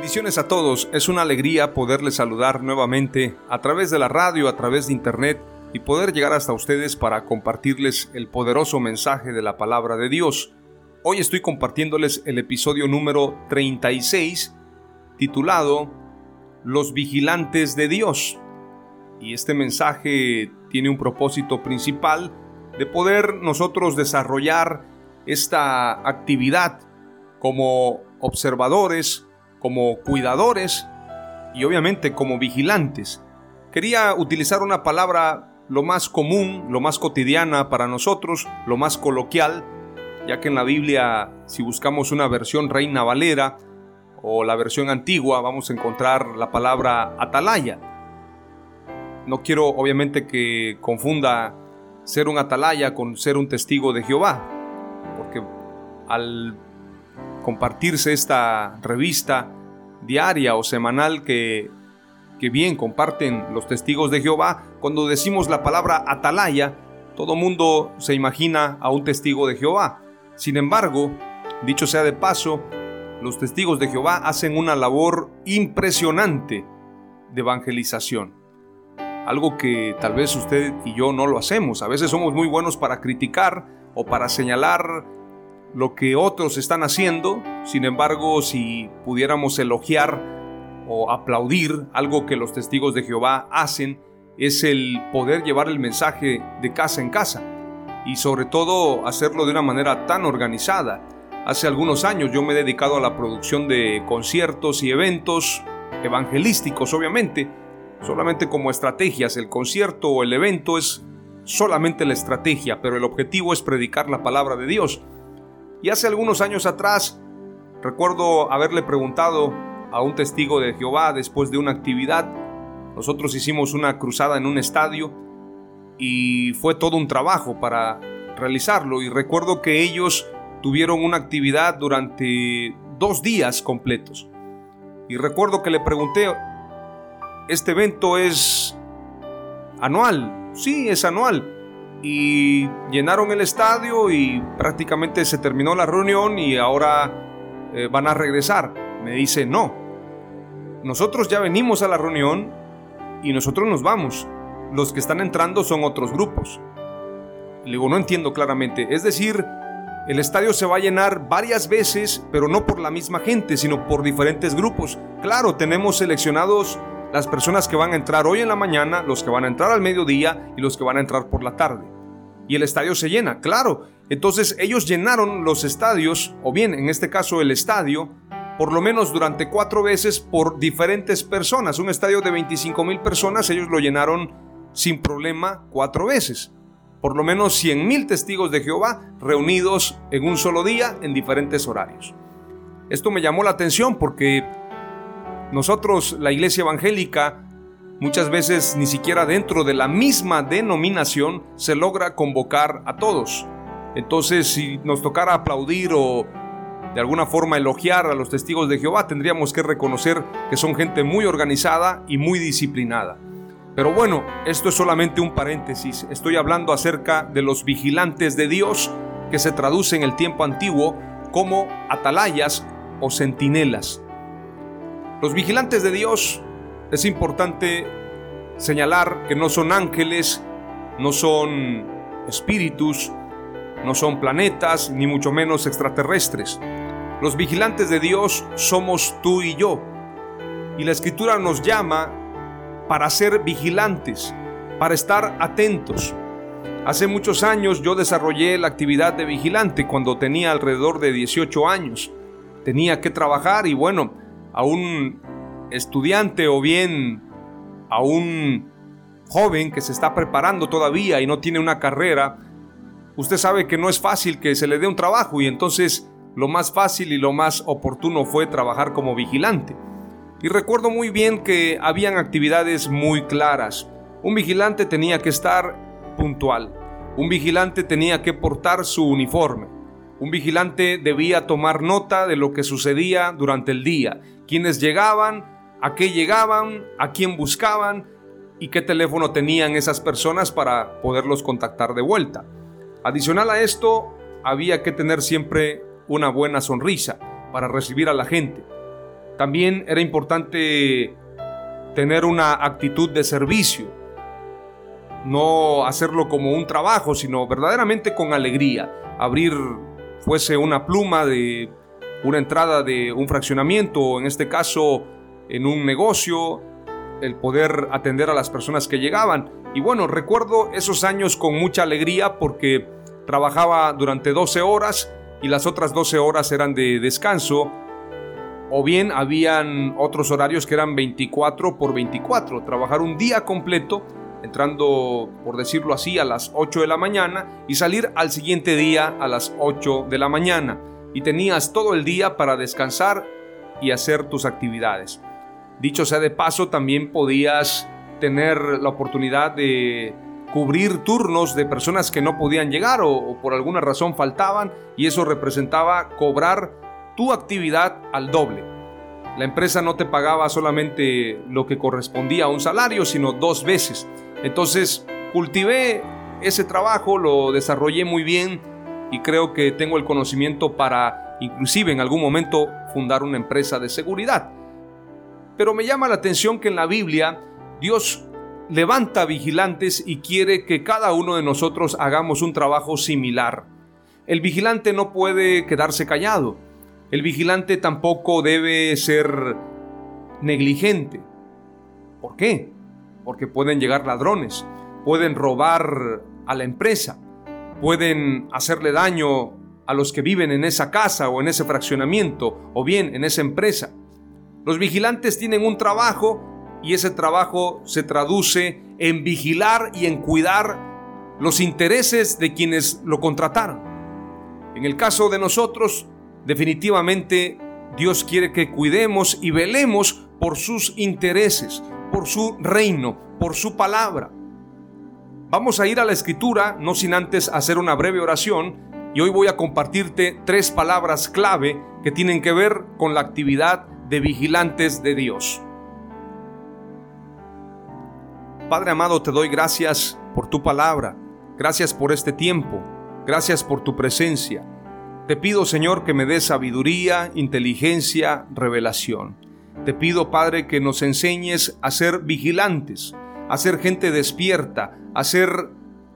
Bendiciones a todos, es una alegría poderles saludar nuevamente a través de la radio, a través de internet y poder llegar hasta ustedes para compartirles el poderoso mensaje de la palabra de Dios. Hoy estoy compartiéndoles el episodio número 36 titulado Los vigilantes de Dios. Y este mensaje tiene un propósito principal de poder nosotros desarrollar esta actividad como observadores, como cuidadores y obviamente como vigilantes. Quería utilizar una palabra lo más común, lo más cotidiana para nosotros, lo más coloquial, ya que en la Biblia, si buscamos una versión Reina Valera o la versión antigua, vamos a encontrar la palabra atalaya. No quiero obviamente que confunda ser un atalaya con ser un testigo de Jehová, porque al compartirse esta revista diaria o semanal que, que bien comparten los testigos de Jehová, cuando decimos la palabra atalaya, todo mundo se imagina a un testigo de Jehová. Sin embargo, dicho sea de paso, los testigos de Jehová hacen una labor impresionante de evangelización. Algo que tal vez usted y yo no lo hacemos. A veces somos muy buenos para criticar o para señalar lo que otros están haciendo, sin embargo, si pudiéramos elogiar o aplaudir algo que los testigos de Jehová hacen, es el poder llevar el mensaje de casa en casa y sobre todo hacerlo de una manera tan organizada. Hace algunos años yo me he dedicado a la producción de conciertos y eventos evangelísticos, obviamente, solamente como estrategias. El concierto o el evento es solamente la estrategia, pero el objetivo es predicar la palabra de Dios. Y hace algunos años atrás, recuerdo haberle preguntado a un testigo de Jehová después de una actividad, nosotros hicimos una cruzada en un estadio y fue todo un trabajo para realizarlo y recuerdo que ellos tuvieron una actividad durante dos días completos. Y recuerdo que le pregunté, ¿este evento es anual? Sí, es anual y llenaron el estadio y prácticamente se terminó la reunión y ahora eh, van a regresar. Me dice, no, nosotros ya venimos a la reunión y nosotros nos vamos. Los que están entrando son otros grupos. Le digo, no entiendo claramente. Es decir, el estadio se va a llenar varias veces, pero no por la misma gente, sino por diferentes grupos. Claro, tenemos seleccionados las personas que van a entrar hoy en la mañana, los que van a entrar al mediodía y los que van a entrar por la tarde. Y el estadio se llena, claro. Entonces ellos llenaron los estadios, o bien en este caso el estadio, por lo menos durante cuatro veces por diferentes personas. Un estadio de 25 mil personas, ellos lo llenaron sin problema cuatro veces. Por lo menos 100 mil testigos de Jehová reunidos en un solo día en diferentes horarios. Esto me llamó la atención porque nosotros, la iglesia evangélica, muchas veces ni siquiera dentro de la misma denominación se logra convocar a todos. Entonces, si nos tocara aplaudir o de alguna forma elogiar a los testigos de Jehová, tendríamos que reconocer que son gente muy organizada y muy disciplinada. Pero bueno, esto es solamente un paréntesis. Estoy hablando acerca de los vigilantes de Dios, que se traduce en el tiempo antiguo como atalayas o centinelas. Los vigilantes de Dios es importante señalar que no son ángeles, no son espíritus, no son planetas, ni mucho menos extraterrestres. Los vigilantes de Dios somos tú y yo. Y la escritura nos llama para ser vigilantes, para estar atentos. Hace muchos años yo desarrollé la actividad de vigilante cuando tenía alrededor de 18 años. Tenía que trabajar y bueno, a un estudiante o bien a un joven que se está preparando todavía y no tiene una carrera, usted sabe que no es fácil que se le dé un trabajo y entonces lo más fácil y lo más oportuno fue trabajar como vigilante. Y recuerdo muy bien que habían actividades muy claras. Un vigilante tenía que estar puntual. Un vigilante tenía que portar su uniforme. Un vigilante debía tomar nota de lo que sucedía durante el día, quiénes llegaban, a qué llegaban, a quién buscaban y qué teléfono tenían esas personas para poderlos contactar de vuelta. Adicional a esto, había que tener siempre una buena sonrisa para recibir a la gente. También era importante tener una actitud de servicio, no hacerlo como un trabajo, sino verdaderamente con alegría. Abrir fuese una pluma de una entrada de un fraccionamiento, en este caso en un negocio, el poder atender a las personas que llegaban. Y bueno, recuerdo esos años con mucha alegría porque trabajaba durante 12 horas y las otras 12 horas eran de descanso. O bien habían otros horarios que eran 24 por 24, trabajar un día completo, entrando, por decirlo así, a las 8 de la mañana y salir al siguiente día a las 8 de la mañana. Y tenías todo el día para descansar y hacer tus actividades. Dicho sea de paso, también podías tener la oportunidad de cubrir turnos de personas que no podían llegar o, por alguna razón faltaban y eso representaba cobrar tu actividad al doble. La empresa no te pagaba solamente lo que correspondía a un salario, sino dos veces. Entonces cultivé ese trabajo, lo desarrollé muy bien y creo que tengo el conocimiento para inclusive en algún momento fundar una empresa de seguridad. Pero me llama la atención que en la Biblia Dios levanta vigilantes y quiere que cada uno de nosotros hagamos un trabajo similar. El vigilante no puede quedarse callado. El vigilante tampoco debe ser negligente. ¿Por qué? Porque pueden llegar ladrones, pueden robar a la empresa, pueden hacerle daño a los que viven en esa casa o en ese fraccionamiento o bien en esa empresa. Los vigilantes tienen un trabajo y ese trabajo se traduce en vigilar y en cuidar los intereses de quienes lo contrataron. En el caso de nosotros, definitivamente Dios quiere que cuidemos y velemos por sus intereses, por su reino, por su palabra. Vamos a ir a la escritura, no sin antes hacer una breve oración, y hoy voy a compartirte tres palabras clave que tienen que ver con la actividad de vigilantes de Dios. Padre amado, te doy gracias por tu palabra, gracias por este tiempo, gracias por tu presencia. Te pido, Señor, que me des sabiduría, inteligencia, revelación. Te pido, Padre, que nos enseñes a ser vigilantes, a ser gente despierta, a ser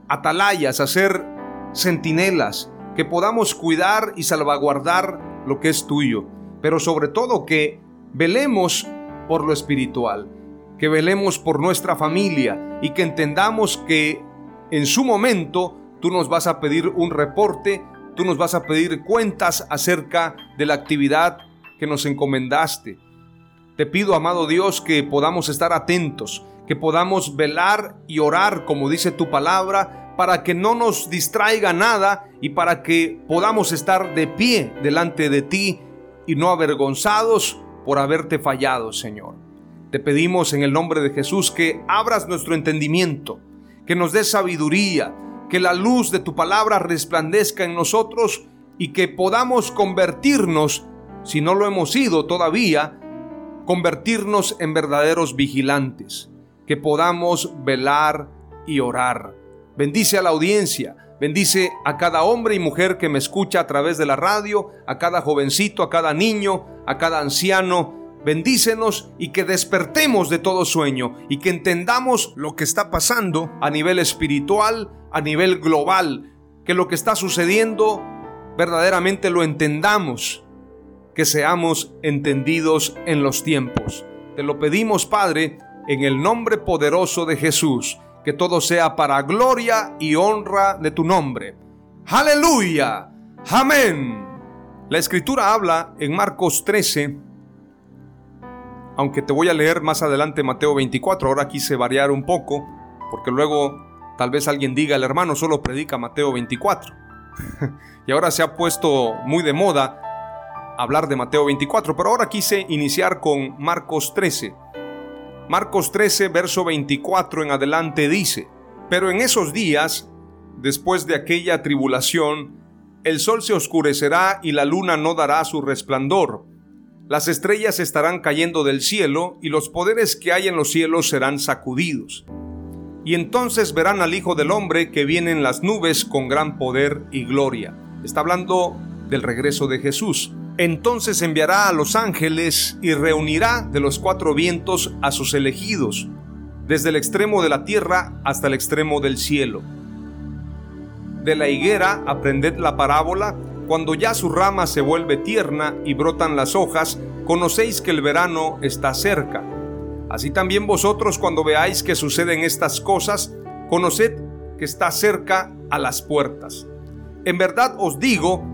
atalayas, a ser centinelas, que podamos cuidar y salvaguardar lo que es tuyo, pero sobre todo que velemos por lo espiritual, que velemos por nuestra familia y que entendamos que en su momento tú nos vas a pedir un reporte, tú nos vas a pedir cuentas acerca de la actividad que nos encomendaste. Te pido, amado Dios, que podamos estar atentos, que podamos velar y orar, como dice tu palabra, para que no nos distraiga nada y para que podamos estar de pie delante de ti y no avergonzados por haberte fallado, Señor. Te pedimos en el nombre de Jesús que abras nuestro entendimiento, que nos des sabiduría, que la luz de tu palabra resplandezca en nosotros y que podamos convertirnos, si no lo hemos sido todavía, convertirnos en verdaderos vigilantes, que podamos velar y orar. Bendice a la audiencia, bendice a cada hombre y mujer que me escucha a través de la radio, a cada jovencito, a cada niño, a cada anciano, bendícenos y que despertemos de todo sueño y que entendamos lo que está pasando a nivel espiritual, a nivel global, que lo que está sucediendo verdaderamente lo entendamos, que seamos entendidos en los tiempos. Te lo pedimos, Padre, en el nombre poderoso de Jesús, que todo sea para gloria y honra de tu nombre. Aleluya. Amén. La escritura habla en Marcos 13, aunque te voy a leer más adelante Mateo 24, ahora quise variar un poco, porque luego tal vez alguien diga, el hermano solo predica Mateo 24. y ahora se ha puesto muy de moda hablar de Mateo 24, pero ahora quise iniciar con Marcos 13. Marcos 13, verso 24 en adelante dice, pero en esos días, después de aquella tribulación, el sol se oscurecerá y la luna no dará su resplandor. Las estrellas estarán cayendo del cielo y los poderes que hay en los cielos serán sacudidos. Y entonces verán al Hijo del Hombre que viene en las nubes con gran poder y gloria. Está hablando del regreso de Jesús. Entonces enviará a los ángeles y reunirá de los cuatro vientos a sus elegidos, desde el extremo de la tierra hasta el extremo del cielo. De la higuera aprended la parábola, cuando ya su rama se vuelve tierna y brotan las hojas, conocéis que el verano está cerca. Así también vosotros cuando veáis que suceden estas cosas, conoced que está cerca a las puertas. En verdad os digo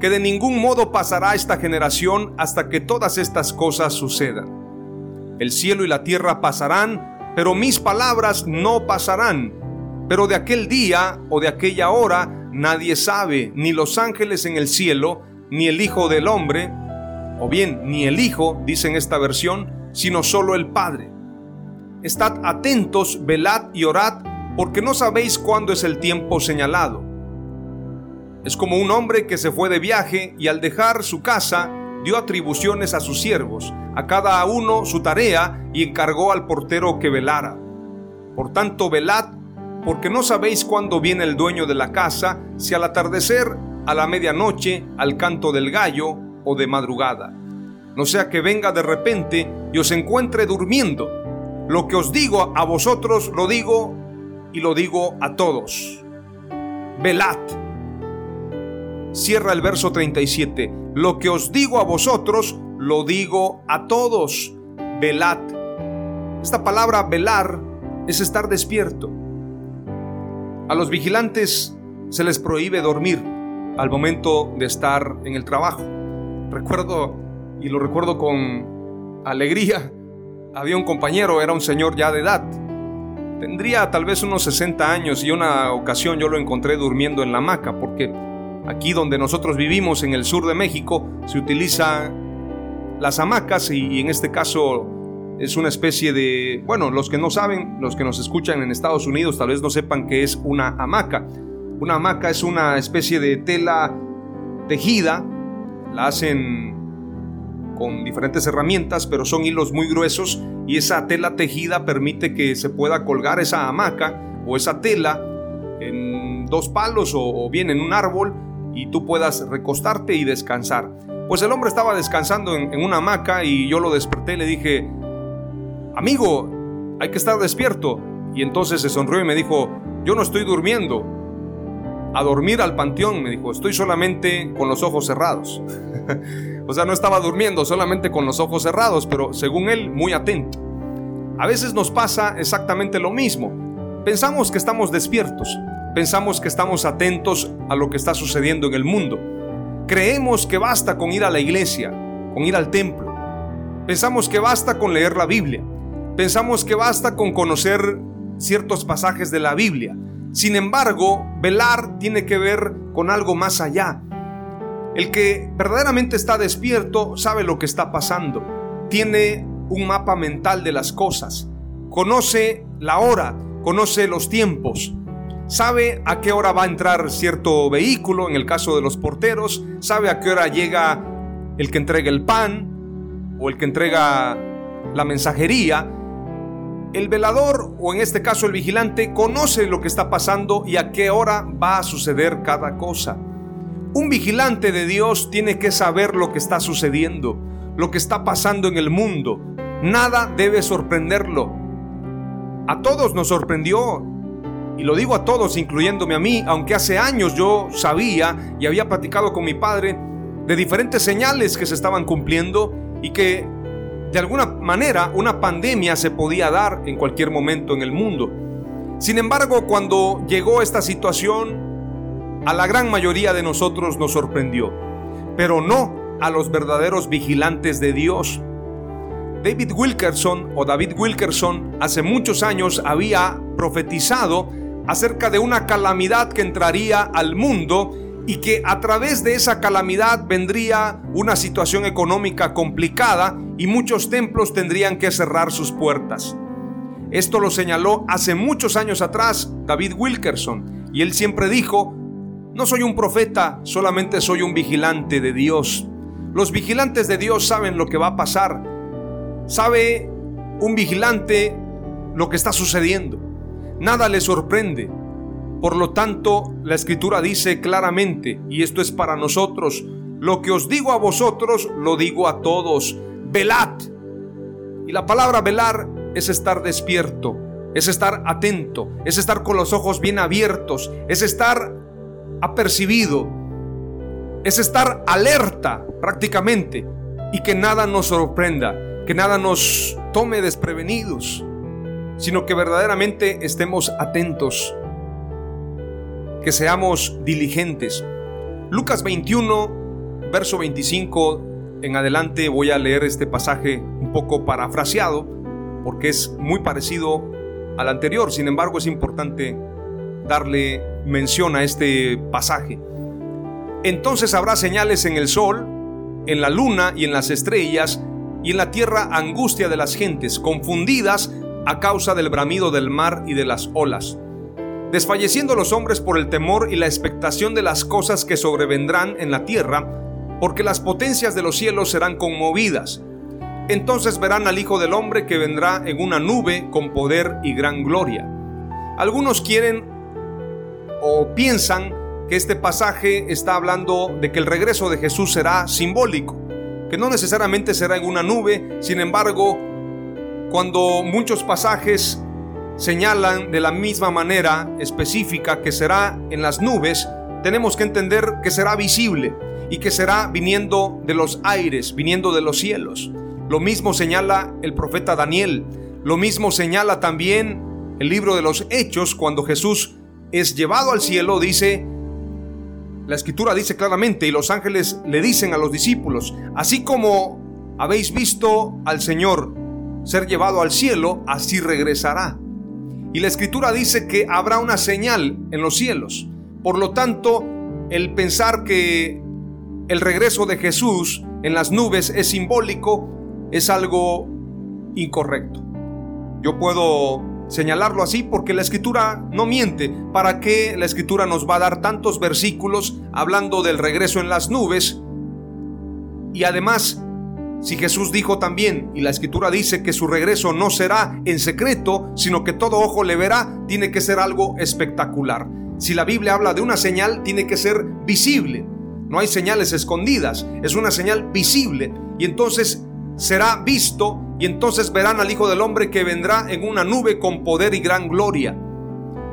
que de ningún modo pasará esta generación hasta que todas estas cosas sucedan. El cielo y la tierra pasarán, pero mis palabras no pasarán. Pero de aquel día o de aquella hora nadie sabe, ni los ángeles en el cielo, ni el Hijo del Hombre, o bien ni el Hijo, dice en esta versión, sino solo el Padre. Estad atentos, velad y orad, porque no sabéis cuándo es el tiempo señalado. Es como un hombre que se fue de viaje y al dejar su casa dio atribuciones a sus siervos, a cada uno su tarea y encargó al portero que velara. Por tanto, velad, porque no sabéis cuándo viene el dueño de la casa, si al atardecer, a la medianoche, al canto del gallo o de madrugada. No sea que venga de repente y os encuentre durmiendo. Lo que os digo a vosotros lo digo y lo digo a todos. Velad cierra el verso 37. Lo que os digo a vosotros, lo digo a todos. Velad. Esta palabra velar es estar despierto. A los vigilantes se les prohíbe dormir al momento de estar en el trabajo. Recuerdo, y lo recuerdo con alegría, había un compañero, era un señor ya de edad. Tendría tal vez unos 60 años y una ocasión yo lo encontré durmiendo en la hamaca porque Aquí donde nosotros vivimos, en el sur de México, se utilizan las hamacas y, en este caso es una especie de, bueno, los que no saben, los que nos escuchan en Estados Unidos tal vez no sepan qué es una hamaca. Una hamaca es una especie de tela tejida, la hacen con diferentes herramientas, pero son hilos muy gruesos y esa tela tejida permite que se pueda colgar esa hamaca o esa tela en dos palos o bien en un árbol y tú puedas recostarte y descansar. Pues el hombre estaba descansando en, una hamaca y yo lo desperté y le dije, amigo, hay que estar despierto. Y entonces se sonrió y me dijo, yo no estoy durmiendo. A dormir al panteón, me dijo, estoy solamente con los ojos cerrados. o sea, no estaba durmiendo, solamente con los ojos cerrados, pero según él, muy atento. A veces nos pasa exactamente lo mismo. Pensamos que estamos despiertos, Pensamos que estamos atentos a lo que está sucediendo en el mundo. Creemos que basta con ir a la iglesia, con ir al templo. Pensamos que basta con leer la Biblia. Pensamos que basta con conocer ciertos pasajes de la Biblia. Sin embargo, velar tiene que ver con algo más allá. El que verdaderamente está despierto sabe lo que está pasando. Tiene un mapa mental de las cosas. Conoce la hora, conoce los tiempos, sabe a qué hora va a entrar cierto vehículo, en el caso de los porteros, sabe a qué hora llega el que entrega el pan o el que entrega la mensajería. El velador, o en este caso el vigilante, conoce lo que está pasando y a qué hora va a suceder cada cosa. Un vigilante de Dios tiene que saber lo que está sucediendo. lo que está pasando en el mundo. Nada debe sorprenderlo. A todos nos sorprendió, y lo digo a todos, incluyéndome a mí, aunque hace años yo sabía y había platicado con mi padre de diferentes señales que se estaban cumpliendo y que de alguna manera una pandemia se podía dar en cualquier momento en el mundo. Sin embargo, cuando llegó esta situación, a la gran mayoría de nosotros nos sorprendió, pero no a los verdaderos vigilantes de Dios. David Wilkerson o David Wilkerson hace muchos años había profetizado acerca de una calamidad que entraría al mundo y que a través de esa calamidad vendría una situación económica complicada y muchos templos tendrían que cerrar sus puertas. Esto lo señaló hace muchos años atrás David Wilkerson y él siempre dijo, no soy un profeta, solamente soy un vigilante de Dios. Los vigilantes de Dios saben lo que va a pasar. Sabe un vigilante lo que está sucediendo. Nada le sorprende. Por lo tanto, la escritura dice claramente, y esto es para nosotros, lo que os digo a vosotros, lo digo a todos, velad. Y la palabra velar es estar despierto, es estar atento, es estar con los ojos bien abiertos, es estar apercibido, es estar alerta prácticamente y que nada nos sorprenda, que nada nos tome desprevenidos, sino que verdaderamente estemos atentos, que seamos diligentes. Lucas 21, verso 25 en adelante voy a leer este pasaje un poco parafraseado porque es muy parecido al anterior. Sin embargo, es importante darle mención a este pasaje. Entonces habrá señales en el sol, en la luna y en las estrellas, y en la tierra angustia de las gentes, confundidas a causa del bramido del mar y de las olas. Desfalleciendo los hombres por el temor y la expectación de las cosas que sobrevendrán en la tierra, porque las potencias de los cielos serán conmovidas entonces verán al Hijo del Hombre que vendrá en una nube con poder y gran gloria. Algunos quieren o piensan que este pasaje está hablando de que el regreso de Jesús será simbólico, que no necesariamente será en una nube, sin embargo, cuando muchos pasajes señalan de la misma manera específica que será en las nubes, tenemos que entender que será visible y que será viniendo de los aires, viniendo de los cielos. Lo mismo señala el profeta Daniel. Lo mismo señala también el libro de los Hechos cuando Jesús es llevado al cielo, dice, la escritura dice claramente, y los ángeles le dicen a los discípulos, así como habéis visto al Señor ser llevado al cielo, así regresará. Y la escritura dice que habrá una señal en los cielos. Por lo tanto, el pensar que el regreso de Jesús en las nubes es simbólico es algo incorrecto. Yo puedo señalarlo así porque la escritura no miente. ¿Para qué la escritura nos va a dar tantos versículos hablando del regreso en las nubes? Y además, si Jesús dijo también, y la escritura dice que su regreso no será en secreto, sino que todo ojo le verá, tiene que ser algo espectacular. Si la Biblia habla de una señal, tiene que ser visible. No hay señales escondidas, es una señal visible. Y entonces será visto y entonces verán al Hijo del Hombre que vendrá en una nube con poder y gran gloria.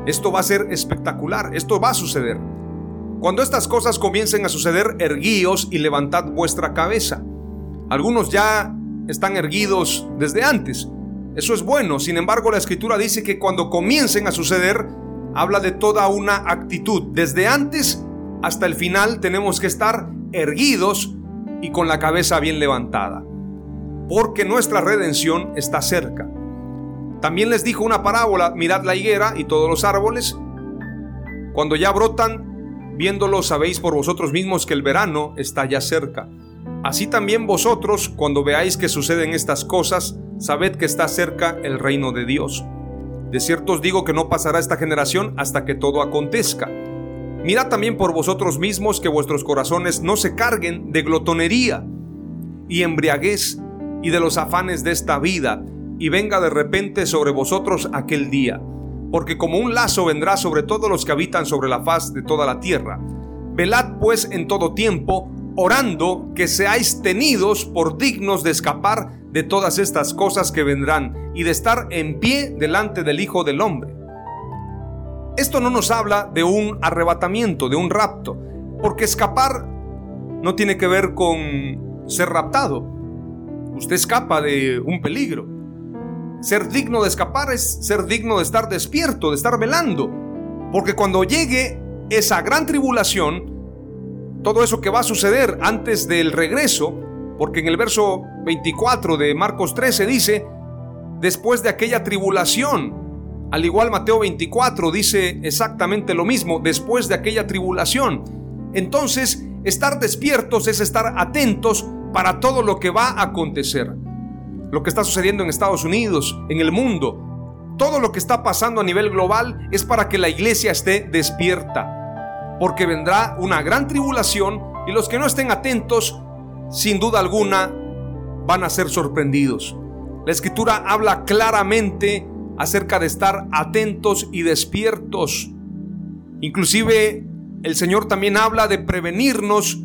Esto va a ser espectacular, esto va a suceder. Cuando estas cosas comiencen a suceder, erguíos y levantad vuestra cabeza. Algunos ya están erguidos desde antes. Eso es bueno, sin embargo la escritura dice que cuando comiencen a suceder, habla de toda una actitud. Desde antes hasta el final tenemos que estar erguidos y con la cabeza bien levantada porque nuestra redención está cerca. También les dijo una parábola, mirad la higuera y todos los árboles. Cuando ya brotan, viéndolo sabéis por vosotros mismos que el verano está ya cerca. Así también vosotros, cuando veáis que suceden estas cosas, sabed que está cerca el reino de Dios. De cierto os digo que no pasará esta generación hasta que todo acontezca. Mirad también por vosotros mismos que vuestros corazones no se carguen de glotonería y embriaguez y de los afanes de esta vida, y venga de repente sobre vosotros aquel día, porque como un lazo vendrá sobre todos los que habitan sobre la faz de toda la tierra. Velad pues en todo tiempo, orando que seáis tenidos por dignos de escapar de todas estas cosas que vendrán y de estar en pie delante del Hijo del Hombre. Esto no nos habla de un arrebatamiento, de un rapto, porque escapar no tiene que ver con ser raptado. Usted escapa de un peligro. Ser digno de escapar es ser digno de estar despierto, de estar velando. Porque cuando llegue esa gran tribulación, todo eso que va a suceder antes del regreso, porque en el verso 24 de Marcos 13 dice, después de aquella tribulación, al igual Mateo 24 dice exactamente lo mismo, después de aquella tribulación. Entonces, estar despiertos es estar atentos para todo lo que va a acontecer. Lo que está sucediendo en Estados Unidos, en el mundo, todo lo que está pasando a nivel global es para que la iglesia esté despierta. Porque vendrá una gran tribulación y los que no estén atentos, sin duda alguna, van a ser sorprendidos. La escritura habla claramente acerca de estar atentos y despiertos. Inclusive el Señor también habla de prevenirnos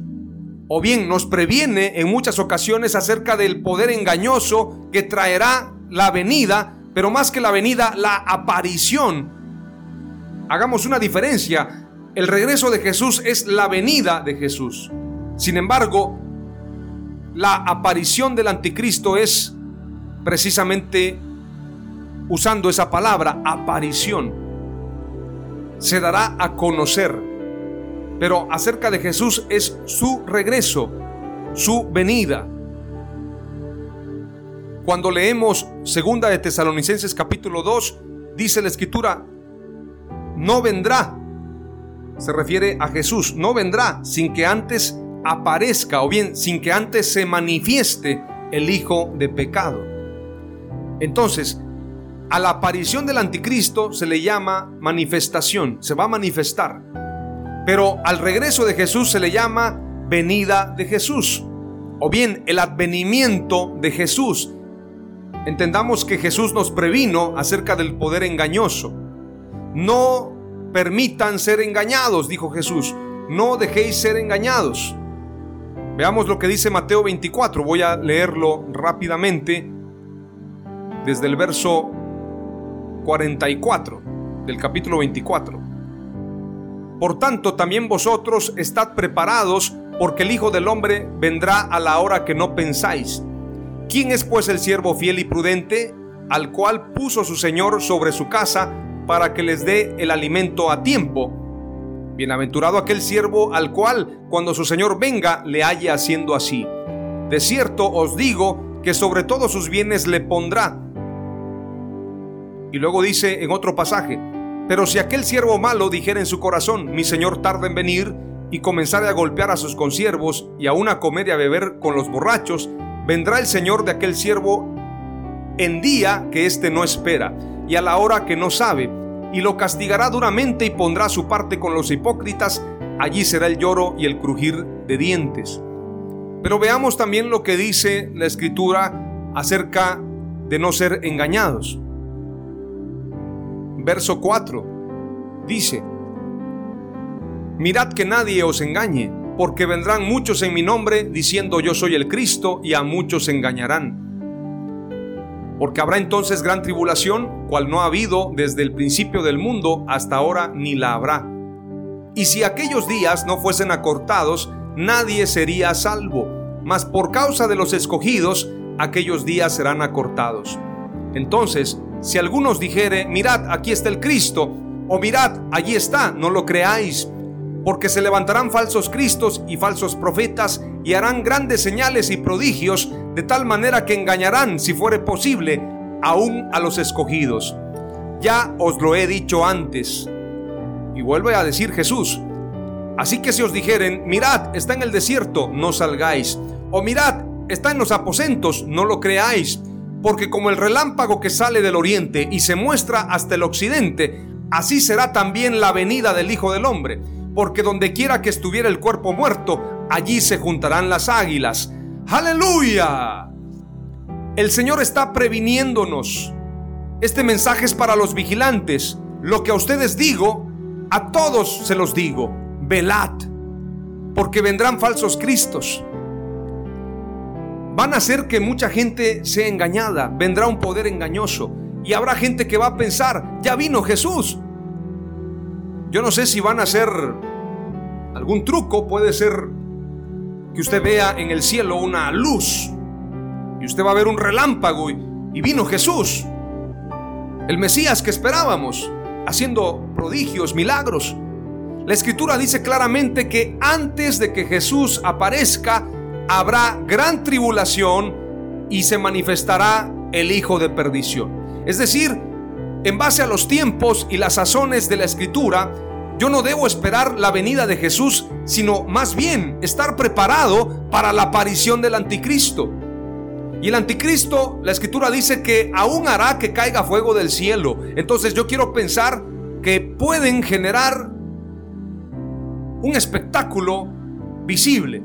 o bien nos previene en muchas ocasiones acerca del poder engañoso que traerá la venida, pero más que la venida, la aparición. Hagamos una diferencia. El regreso de Jesús es la venida de Jesús. Sin embargo, la aparición del anticristo es precisamente usando esa palabra, aparición. Se dará a conocer. Pero acerca de Jesús es su regreso, su venida. Cuando leemos segunda de Tesalonicenses capítulo 2, dice la escritura, no vendrá. Se refiere a Jesús, no vendrá sin que antes aparezca o bien sin que antes se manifieste el hijo de pecado. Entonces, a la aparición del anticristo se le llama manifestación, se va a manifestar. Pero al regreso de Jesús se le llama venida de Jesús, o bien el advenimiento de Jesús. Entendamos que Jesús nos previno acerca del poder engañoso. No permitan ser engañados, dijo Jesús. No dejéis ser engañados. Veamos lo que dice Mateo 24. Voy a leerlo rápidamente desde el verso 44 del capítulo 24. Por tanto, también vosotros estad preparados, porque el Hijo del Hombre vendrá a la hora que no pensáis. ¿Quién es pues el siervo fiel y prudente, al cual puso su Señor sobre su casa para que les dé el alimento a tiempo? Bienaventurado aquel siervo al cual, cuando su Señor venga, le halle haciendo así. De cierto os digo que sobre todos sus bienes le pondrá y luego dice en otro pasaje, pero si aquel siervo malo dijera en su corazón, mi señor tarda en venir, y comenzare a golpear a sus consiervos y aún a comer y a beber con los borrachos, vendrá el señor de aquel siervo en día que éste no espera y a la hora que no sabe, y lo castigará duramente y pondrá su parte con los hipócritas, allí será el lloro y el crujir de dientes. Pero veamos también lo que dice la escritura acerca de no ser engañados verso 4, dice, Mirad que nadie os engañe, porque vendrán muchos en mi nombre diciendo yo soy el Cristo y a muchos engañarán. Porque habrá entonces gran tribulación, cual no ha habido desde el principio del mundo hasta ahora ni la habrá. Y si aquellos días no fuesen acortados, nadie sería salvo, mas por causa de los escogidos, aquellos días serán acortados. Entonces, si algunos dijere, mirad, aquí está el Cristo, o mirad, allí está, no lo creáis, porque se levantarán falsos cristos y falsos profetas y harán grandes señales y prodigios, de tal manera que engañarán, si fuere posible, aún a los escogidos. Ya os lo he dicho antes. Y vuelve a decir Jesús, así que si os dijeren, mirad, está en el desierto, no salgáis, o mirad, está en los aposentos, no lo creáis porque como el relámpago que sale del oriente y se muestra hasta el occidente, así será también la venida del Hijo del Hombre, porque donde quiera que estuviera el cuerpo muerto, allí se juntarán las águilas. Aleluya. El Señor está previniéndonos. Este mensaje es para los vigilantes. Lo que a ustedes digo, a todos se los digo. Velad. porque vendrán falsos cristos. Van a hacer que mucha gente sea engañada, vendrá un poder engañoso y habrá gente que va a pensar, ya vino Jesús. Yo no sé si van a hacer algún truco, puede ser que usted vea en el cielo una luz y usted va a ver un relámpago y, vino Jesús, el Mesías que esperábamos, haciendo prodigios, milagros. La escritura dice claramente que antes de que Jesús aparezca, habrá gran tribulación y se manifestará el Hijo de perdición. Es decir, en base a los tiempos y las sazones de la escritura, yo no debo esperar la venida de Jesús, sino más bien estar preparado para la aparición del anticristo. Y el anticristo, la escritura dice que aún hará que caiga fuego del cielo. Entonces yo quiero pensar que pueden generar un espectáculo visible.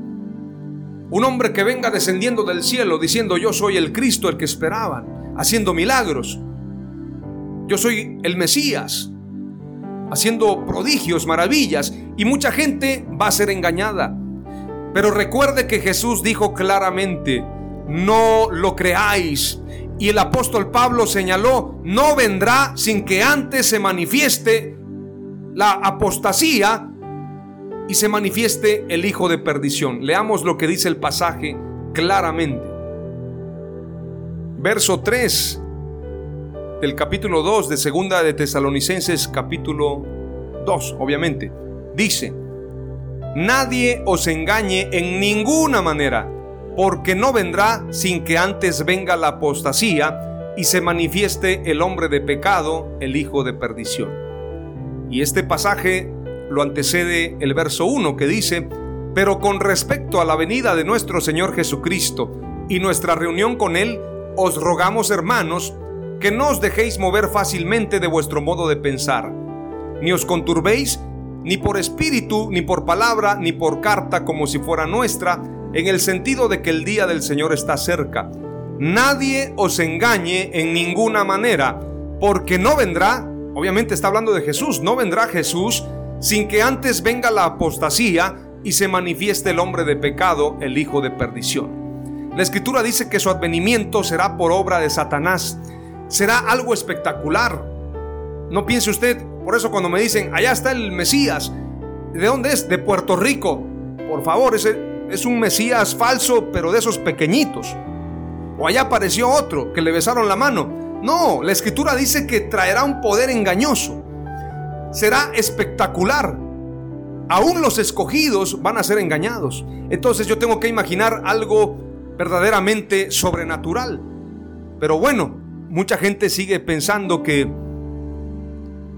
Un hombre que venga descendiendo del cielo diciendo yo soy el Cristo, el que esperaban, haciendo milagros. Yo soy el Mesías, haciendo prodigios, maravillas, y mucha gente va a ser engañada. Pero recuerde que Jesús dijo claramente, no lo creáis. Y el apóstol Pablo señaló, no vendrá sin que antes se manifieste la apostasía y se manifieste el hijo de perdición. Leamos lo que dice el pasaje claramente. Verso 3 del capítulo 2 de Segunda de Tesalonicenses capítulo 2, obviamente. Dice, nadie os engañe en ninguna manera, porque no vendrá sin que antes venga la apostasía y se manifieste el hombre de pecado, el hijo de perdición. Y este pasaje lo antecede el verso 1 que dice, pero con respecto a la venida de nuestro Señor Jesucristo y nuestra reunión con Él, os rogamos hermanos, que no os dejéis mover fácilmente de vuestro modo de pensar, ni os conturbéis ni por espíritu, ni por palabra, ni por carta como si fuera nuestra, en el sentido de que el día del Señor está cerca. Nadie os engañe en ninguna manera, porque no vendrá, obviamente está hablando de Jesús, no vendrá Jesús sin que antes venga la apostasía y se manifieste el hombre de pecado, el hijo de perdición. La escritura dice que su advenimiento será por obra de Satanás. Será algo espectacular. No piense usted, por eso cuando me dicen, allá está el Mesías, ¿de dónde es? De Puerto Rico. Por favor, ese es un Mesías falso, pero de esos pequeñitos. O allá apareció otro que le besaron la mano. No, la escritura dice que traerá un poder engañoso será espectacular. Aún los escogidos van a ser engañados. Entonces yo tengo que imaginar algo verdaderamente sobrenatural. Pero bueno, mucha gente sigue pensando que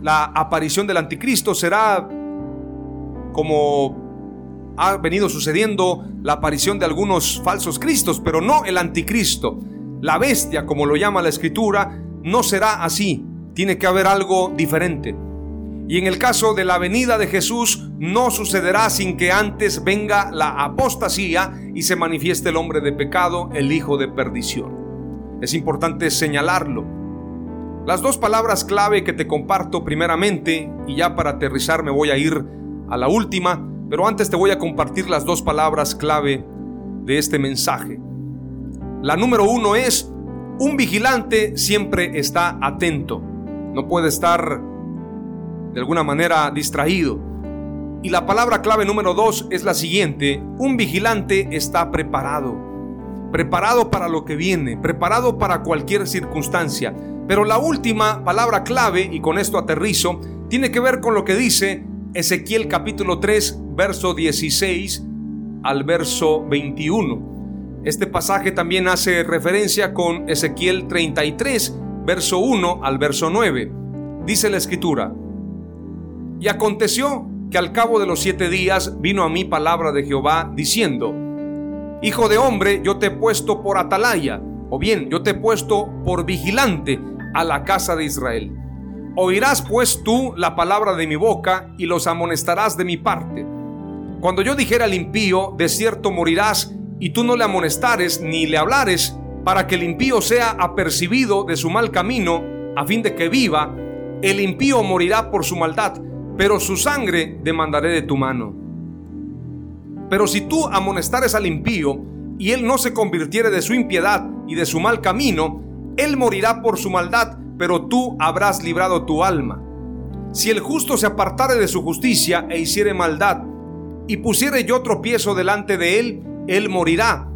la aparición del anticristo será como ha venido sucediendo la aparición de algunos falsos cristos, pero no el anticristo. La bestia, como lo llama la escritura, no será así. Tiene que haber algo diferente. Y en el caso de la venida de Jesús no sucederá sin que antes venga la apostasía y se manifieste el hombre de pecado, el hijo de perdición. Es importante señalarlo. Las dos palabras clave que te comparto primeramente, y ya para aterrizar me voy a ir a la última, pero antes te voy a compartir las dos palabras clave de este mensaje. La número uno es, un vigilante siempre está atento. No puede estar de alguna manera distraído. Y la palabra clave número dos es la siguiente, un vigilante está preparado, preparado para lo que viene, preparado para cualquier circunstancia. Pero la última palabra clave, y con esto aterrizo, tiene que ver con lo que dice Ezequiel capítulo 3, verso 16 al verso 21. Este pasaje también hace referencia con Ezequiel 33, verso 1 al verso 9. Dice la escritura, y aconteció que al cabo de los siete días vino a mí palabra de Jehová diciendo, Hijo de hombre, yo te he puesto por atalaya, o bien yo te he puesto por vigilante a la casa de Israel. Oirás pues tú la palabra de mi boca y los amonestarás de mi parte. Cuando yo dijera al impío, de cierto morirás, y tú no le amonestares ni le hablares, para que el impío sea apercibido de su mal camino, a fin de que viva, el impío morirá por su maldad, pero su sangre demandaré de tu mano. Pero si tú amonestares al impío y él no se convirtiere de su impiedad y de su mal camino, él morirá por su maldad, pero tú habrás librado tu alma. Si el justo se apartare de su justicia e hiciere maldad, y pusiere yo tropiezo delante de él, él morirá,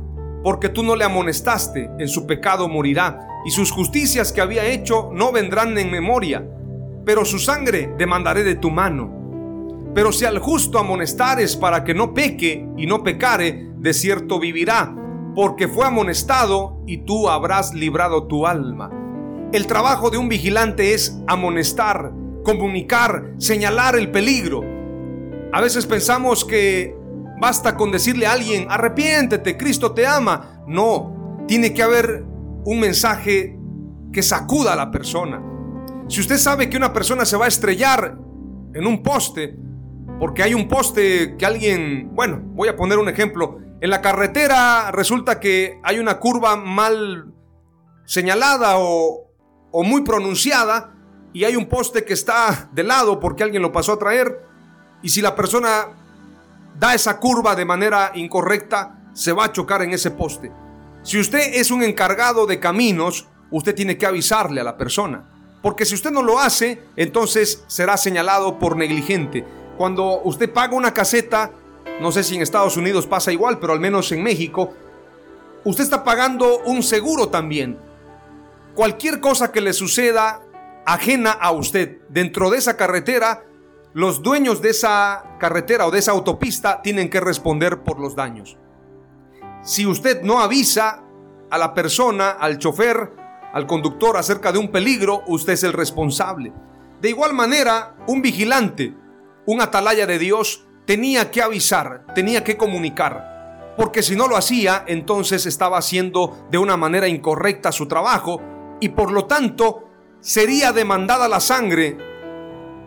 porque tú no le amonestaste, en su pecado morirá, y sus justicias que había hecho no vendrán en memoria, pero su sangre demandaré de tu mano. Pero si al justo amonestares para que no peque y no pecare, de cierto vivirá, porque fue amonestado y tú habrás librado tu alma. El trabajo de un vigilante es amonestar, comunicar, señalar el peligro. A veces pensamos que basta con decirle a alguien, arrepiéntete, Cristo te ama. No, tiene que haber un mensaje que sacuda a la persona. Si usted sabe que una persona se va a estrellar en un poste, porque hay un poste que alguien, bueno, voy a poner un ejemplo, en la carretera resulta que hay una curva mal señalada o, o muy pronunciada y hay un poste que está de lado porque alguien lo pasó a traer y si la persona da esa curva de manera incorrecta, se va a chocar en ese poste. Si usted es un encargado de caminos, usted tiene que avisarle a la persona. Porque si usted no lo hace, entonces será señalado por negligente. Cuando usted paga una caseta, no sé si en Estados Unidos pasa igual, pero al menos en México, usted está pagando un seguro también. Cualquier cosa que le suceda ajena a usted dentro de esa carretera, los dueños de esa carretera o de esa autopista tienen que responder por los daños. Si usted no avisa a la persona, al chofer, al conductor acerca de un peligro, usted es el responsable. De igual manera, un vigilante un atalaya de Dios tenía que avisar, tenía que comunicar, porque si no lo hacía, entonces estaba haciendo de una manera incorrecta su trabajo y por lo tanto sería demandada la sangre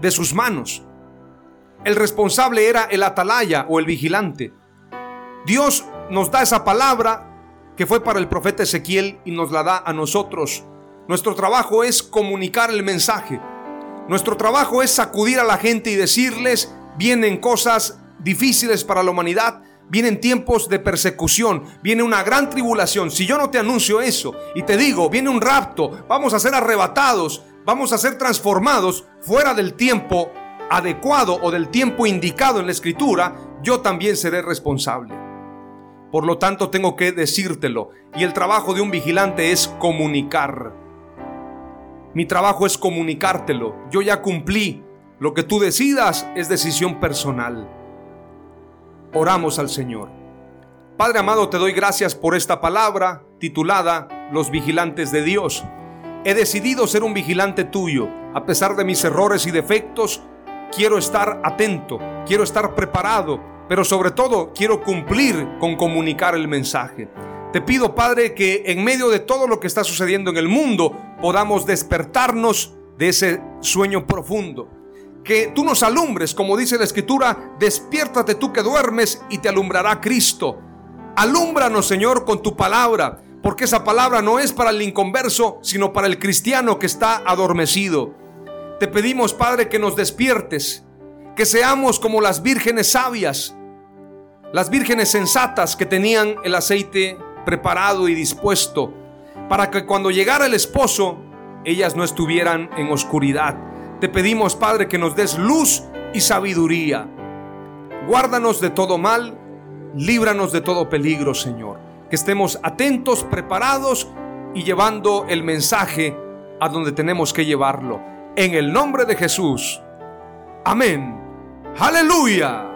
de sus manos. El responsable era el atalaya o el vigilante. Dios nos da esa palabra que fue para el profeta Ezequiel y nos la da a nosotros. Nuestro trabajo es comunicar el mensaje. Nuestro trabajo es sacudir a la gente y decirles, vienen cosas difíciles para la humanidad, vienen tiempos de persecución, viene una gran tribulación. Si yo no te anuncio eso y te digo, viene un rapto, vamos a ser arrebatados, vamos a ser transformados fuera del tiempo adecuado o del tiempo indicado en la escritura, yo también seré responsable. Por lo tanto, tengo que decírtelo. Y el trabajo de un vigilante es comunicar. Mi trabajo es comunicártelo. Yo ya cumplí. Lo que tú decidas es decisión personal. Oramos al Señor. Padre amado, te doy gracias por esta palabra titulada Los vigilantes de Dios. He decidido ser un vigilante tuyo. A pesar de mis errores y defectos, quiero estar atento, quiero estar preparado, pero sobre todo quiero cumplir con comunicar el mensaje. Te pido, Padre, que en medio de todo lo que está sucediendo en el mundo podamos despertarnos de ese sueño profundo. Que tú nos alumbres, como dice la Escritura, despiértate tú que duermes y te alumbrará Cristo. Alúmbranos, Señor, con tu palabra, porque esa palabra no es para el inconverso, sino para el cristiano que está adormecido. Te pedimos, Padre, que nos despiertes, que seamos como las vírgenes sabias, las vírgenes sensatas que tenían el aceite preparado y dispuesto para que cuando llegara el esposo, ellas no estuvieran en oscuridad. Te pedimos, Padre, que nos des luz y sabiduría. Guárdanos de todo mal, líbranos de todo peligro, Señor. Que estemos atentos, preparados y llevando el mensaje a donde tenemos que llevarlo. En el nombre de Jesús. Amén. Aleluya.